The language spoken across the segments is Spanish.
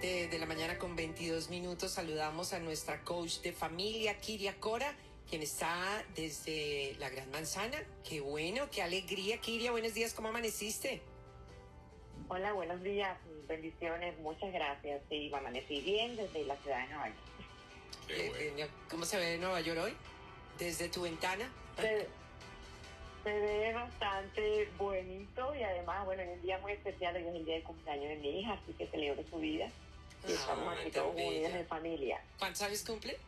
7 de la mañana con 22 minutos saludamos a nuestra coach de familia, Kiria Cora, quien está desde la Gran Manzana. Qué bueno, qué alegría, Kiria. Buenos días, ¿cómo amaneciste? Hola, buenos días, bendiciones, muchas gracias. Sí, amanecí bien desde la ciudad de Nueva York. Eh, eh, ¿Cómo se ve Nueva York hoy? ¿Desde tu ventana? Se, ve bastante bonito y además, bueno, es un día muy especial, hoy es el día de cumpleaños de mi hija, así que celebro su vida. Y ah, estamos aquí todos unidos en familia. ¿Cuántos años cumple?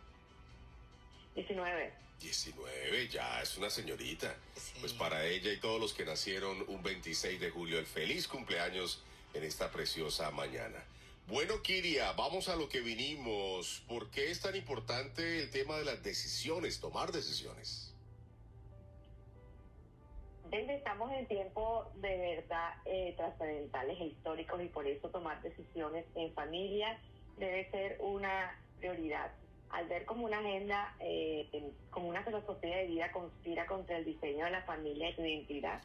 19. 19, ya es una señorita. Pues para ella y todos los que nacieron un 26 de julio, el feliz cumpleaños en esta preciosa mañana. Bueno, Kiria, vamos a lo que vinimos. ¿Por qué es tan importante el tema de las decisiones, tomar decisiones? Estamos en tiempos de verdad eh, trascendentales e históricos y por eso tomar decisiones en familia debe ser una prioridad. Al ver como una agenda, eh, como una filosofía de vida conspira contra el diseño de la familia y su identidad,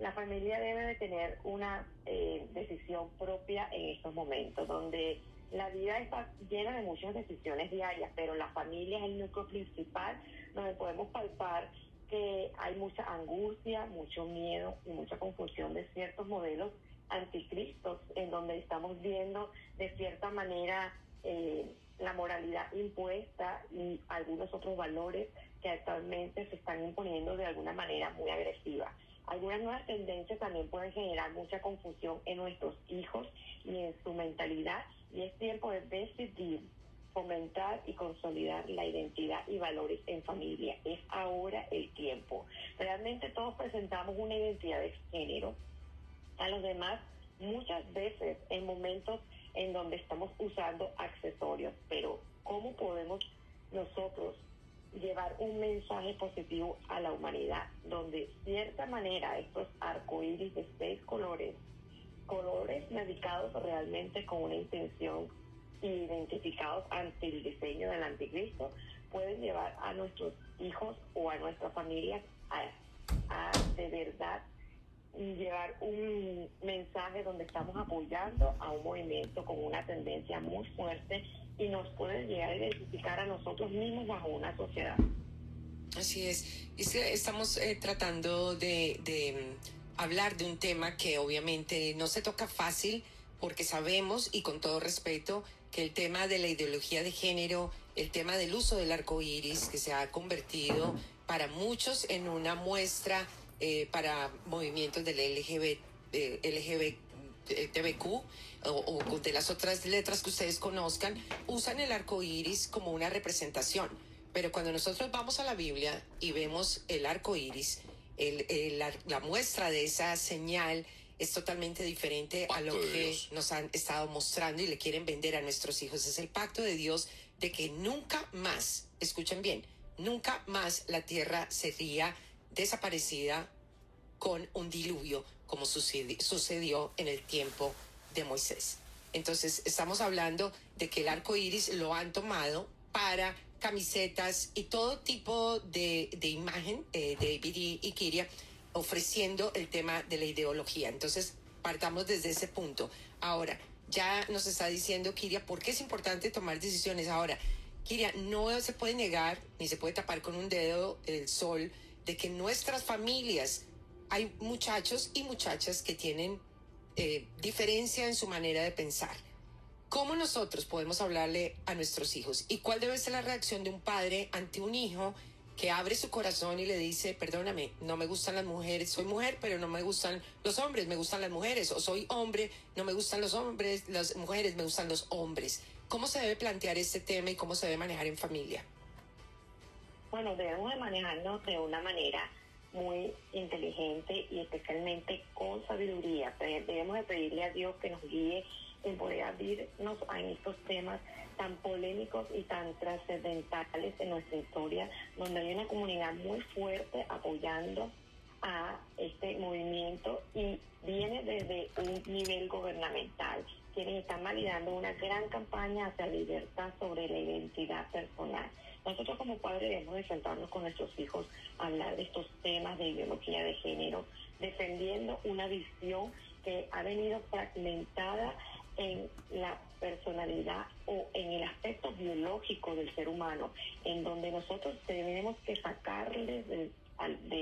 la familia debe de tener una eh, decisión propia en estos momentos, donde la vida está llena de muchas decisiones diarias, pero la familia es el núcleo principal donde podemos palpar que hay mucha angustia, mucho miedo y mucha confusión de ciertos modelos anticristos, en donde estamos viendo de cierta manera eh, la moralidad impuesta y algunos otros valores que actualmente se están imponiendo de alguna manera muy agresiva. Algunas nuevas tendencias también pueden generar mucha confusión en nuestros hijos y en su mentalidad y es tiempo de decidir fomentar y consolidar la identidad y valores en familia. Es ahora el tiempo. Realmente todos presentamos una identidad de género. A los demás muchas veces en momentos en donde estamos usando accesorios, pero ¿cómo podemos nosotros llevar un mensaje positivo a la humanidad, donde cierta manera estos arcoíris de seis colores, colores medicados realmente con una intención identificados ante el diseño del anticristo, pueden llevar a nuestros hijos o a nuestra familia a, de verdad llevar un mensaje donde estamos apoyando a un movimiento con una tendencia muy fuerte y nos puede llegar a identificar a nosotros mismos bajo una sociedad. Así es. estamos eh, tratando de, de mm, hablar de un tema que obviamente no se toca fácil porque sabemos y con todo respeto que el tema de la ideología de género, el tema del uso del arco iris, que se ha convertido para muchos en una muestra eh, para movimientos del LGBT, eh, LGBTQ o, o, de las otras letras que ustedes conozcan, usan el arco iris como una representación. Pero cuando nosotros vamos a la Biblia y vemos el arco iris, la, muestra de esa señal es totalmente diferente a lo que nos han estado mostrando y le quieren vender a nuestros hijos. Es el pacto de Dios de que nunca más, escuchen bien, nunca más la tierra sería desaparecida con un diluvio como sucedió en el tiempo de Moisés. Entonces, estamos hablando de que el arco iris lo han tomado para camisetas y todo tipo de, imagen, de eh, David y, Kiria, ofreciendo el tema de la ideología. Entonces, partamos desde ese punto. Ahora, ya nos está diciendo Kiria por qué es importante tomar decisiones. Ahora, Kiria, no se puede negar ni se puede tapar con un dedo el sol de que nuestras familias hay muchachos y muchachas que tienen eh, diferencia en su manera de pensar. ¿Cómo nosotros podemos hablarle a nuestros hijos? ¿Y cuál debe ser la reacción de un padre ante un hijo que abre su corazón y le dice, perdóname, no me gustan las mujeres, soy mujer, pero no me gustan los hombres, me gustan las mujeres, o soy hombre, no me gustan los hombres, las mujeres, me gustan los hombres. ¿Cómo se debe plantear este tema y cómo se debe manejar en familia? Bueno, debemos de manejarnos de una manera muy inteligente y especialmente con sabiduría. Debemos de pedirle a Dios que nos guíe poder abrirnos en estos temas tan polémicos y tan trascendentales en nuestra historia, donde hay una comunidad muy fuerte apoyando a este movimiento y viene desde un nivel gubernamental, quienes están validando una gran campaña hacia libertad sobre la identidad personal. Nosotros como padres debemos de sentarnos con nuestros hijos a hablar de estos temas de ideología de género, defendiendo una visión que ha venido fragmentada en la personalidad o en el aspecto biológico del ser humano, en donde nosotros tenemos que sacarles de,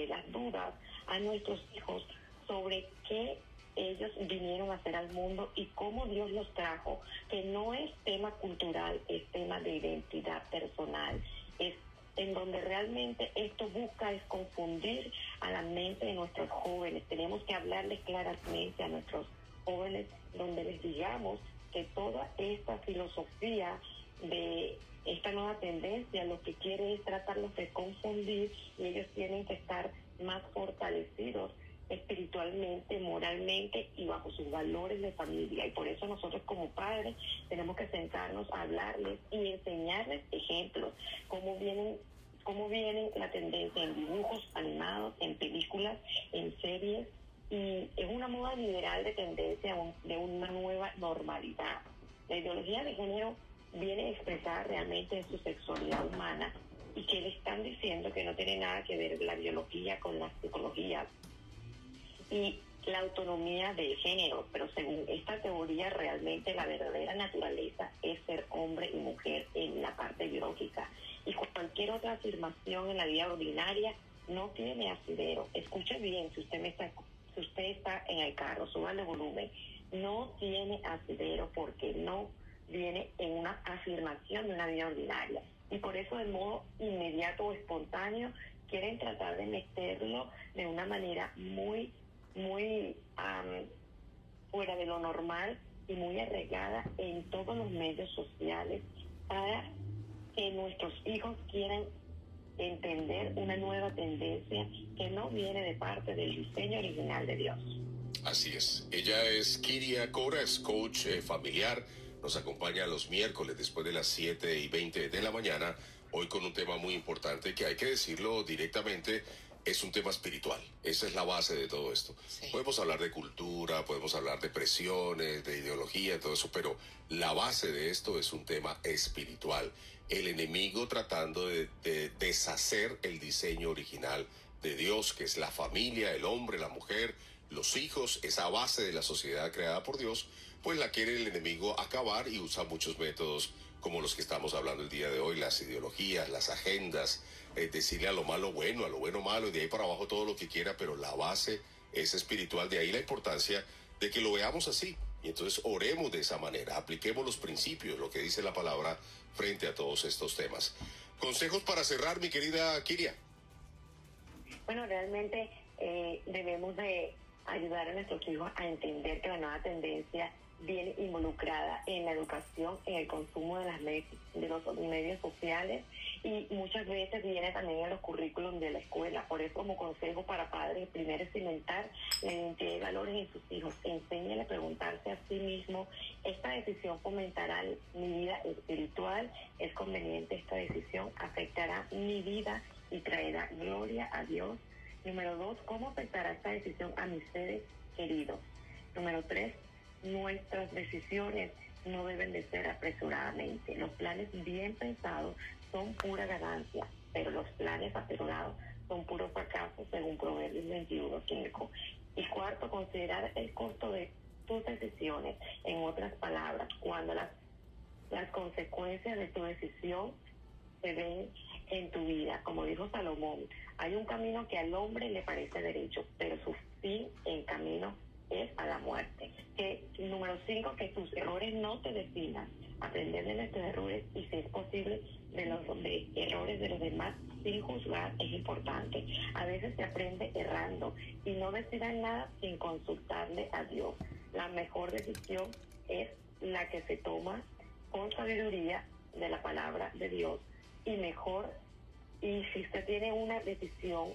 las dudas a nuestros hijos sobre qué ellos vinieron a hacer al mundo y cómo Dios los trajo, que no es tema cultural, es tema de identidad personal, es en donde realmente esto busca es confundir a la mente de nuestros jóvenes. Tenemos que hablarles claramente a nuestros jóvenes donde les digamos que toda esta filosofía de esta nueva tendencia lo que quiere es tratarlos de confundir y ellos tienen que estar más fortalecidos espiritualmente, moralmente y bajo sus valores de familia. Y por eso nosotros como padres tenemos que sentarnos a hablarles y enseñarles ejemplos, cómo vienen cómo vienen la tendencia en dibujos animados, en películas, en series, y es una moda liberal de tendencia de una nueva normalidad. La ideología de género viene a expresar realmente su sexualidad humana y que le están diciendo que no tiene nada que ver la biología con la psicología y la autonomía del género, pero según esta teoría realmente la verdadera naturaleza es ser hombre y mujer en la parte biológica y cualquier otra afirmación en la vida ordinaria no tiene asidero. Escuche bien si usted me está si usted está en el carro, suba el volumen. No tiene asidero porque no viene en una afirmación de una vida ordinaria. Y por eso de modo inmediato o espontáneo quieren tratar de meterlo de una manera muy muy fuera de lo normal y muy arraigada en todos los medios sociales para que nuestros hijos quieran entender una nueva tendencia que no viene de parte del diseño original de Dios. Así es. Ella es Kiria Cora, es coach eh, familiar. Nos acompaña los miércoles después de las 7 y 20 de la mañana. Hoy con un tema muy importante que hay que decirlo directamente es un tema espiritual. Esa es la base de todo esto. Podemos hablar de cultura, podemos hablar de presiones, de ideología, todo eso, pero la base de esto es un tema espiritual. El enemigo tratando de, deshacer el diseño original de Dios, que es la familia, el hombre, la mujer, los hijos, esa base de la sociedad creada por Dios, pues la quiere el enemigo acabar y usa muchos métodos como los que estamos hablando el día de hoy, las ideologías, las agendas, eh, decirle a lo malo bueno, a lo bueno malo, y de ahí para abajo todo lo que quiera, pero la base es espiritual, de ahí la importancia de que lo veamos así. Y entonces oremos de esa manera, apliquemos los principios, lo que dice la palabra frente a todos estos temas. Consejos para cerrar, mi querida Kiria. Bueno, realmente eh, debemos de ayudar a nuestros hijos a entender que la nueva tendencia viene involucrada en la educación, en el consumo de, las de los medios sociales y muchas veces viene también en los currículums de la escuela. Por eso como consejo para padres, primero es cimentar la identidad y valores en sus hijos. Enséñale a preguntarse a sí mismo, ¿esta decisión fomentará mi vida espiritual? ¿Es conveniente esta decisión? ¿Afectará mi vida y traerá gloria a Dios? Número dos, ¿cómo afectará esta decisión a mis seres queridos? Número tres, nuestras decisiones no deben de ser apresuradamente. Los planes bien pensados son pura ganancia, pero los planes apresurados son puro fracaso según Proverbios 21.5. Y cuarto, considerar el costo de tus decisiones. En otras palabras, cuando las, las consecuencias de tu decisión se ven en tu vida. Como dijo Salomón, hay un camino que al hombre le parece derecho, pero su fin en camino es a la muerte. Que, número cinco, que tus errores no te definan. Aprender de nuestros errores y si es posible de los errores de los demás sin juzgar es importante. A veces se aprende errando y no decidan nada sin consultarle a Dios. La mejor decisión es la que se toma con sabiduría de la palabra de Dios y mejor y si usted tiene una decisión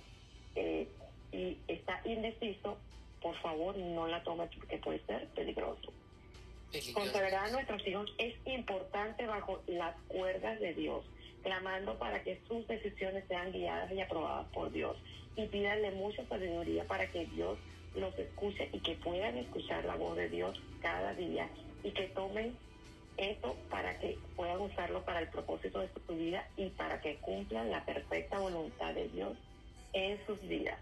eh, y está indeciso por favor no la tome porque puede ser peligroso. Consagrar a nuestros hijos es importante bajo las cuerdas de Dios, clamando para que sus decisiones sean guiadas y aprobadas por Dios. Y pídanle mucha sabiduría para que Dios los escuche y que puedan escuchar la voz de Dios cada día y que tomen eso para que puedan usarlo para el propósito de su vida y para que cumplan la perfecta voluntad de Dios en sus vidas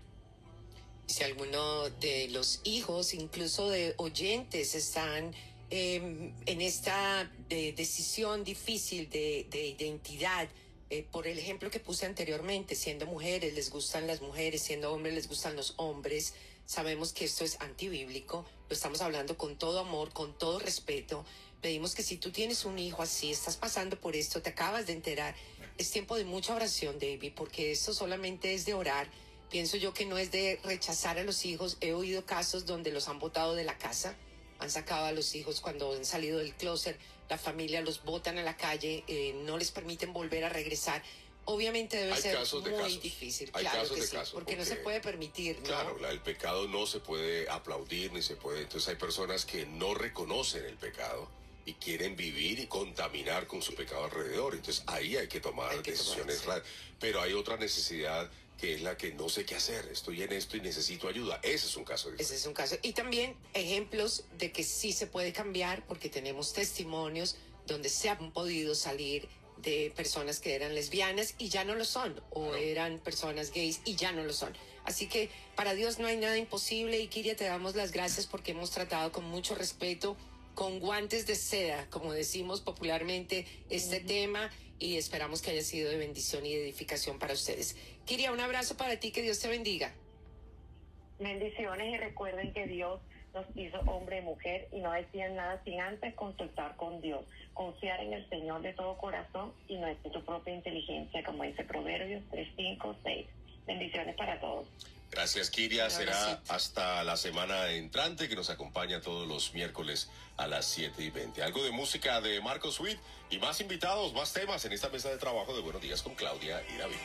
si alguno de los hijos, incluso de oyentes, están em, en esta eh, decisión difícil de, de identidad, eh, por el ejemplo que puse anteriormente, siendo mujeres les gustan las mujeres, siendo hombres les gustan los hombres, sabemos que esto es antibíblico, lo estamos hablando con todo amor, con todo respeto. Pedimos que si tú tienes un hijo así, estás pasando por esto, te acabas de enterar, es tiempo de mucha oración, David, porque esto solamente es de orar. Pienso yo que no es de rechazar a los hijos. He oído casos donde los han botado de la casa, han sacado a los hijos cuando han salido del closet, la familia los botan a la calle, eh, no les permiten volver a regresar. Obviamente debe ser muy difícil, claro que sí, porque, no se puede permitir. Claro, el pecado no se puede aplaudir ni se puede. Entonces hay personas que no reconocen el pecado y quieren vivir y contaminar con su pecado alrededor. Entonces ahí hay que tomar decisiones Pero hay otra necesidad que es la que no sé qué hacer, estoy en esto y necesito ayuda. Ese es un caso. Ese es un caso. Y también ejemplos de que sí se puede cambiar porque tenemos testimonios donde se han podido salir de personas que eran lesbianas y ya no lo son, o eran personas gays y ya no lo son. Así que para Dios no hay nada imposible y Kiria te damos las gracias porque hemos tratado con mucho respeto con guantes de seda, como decimos popularmente, este tema y esperamos que haya sido de bendición y de edificación para ustedes. Kiria, un abrazo para ti, que Dios te bendiga. Bendiciones y recuerden que Dios nos hizo hombre y mujer y no decían nada sin antes consultar con Dios, confiar en el Señor de todo corazón y no en tu propia inteligencia, como dice Proverbios 3, 5, 6. Bendiciones para todos. Gracias, Kiria. Será hasta la semana entrante que nos acompaña todos los miércoles a las 7 y 20. Algo de música de Marco Sweet y más invitados, más temas en esta mesa de trabajo de Buenos Días con Claudia y David.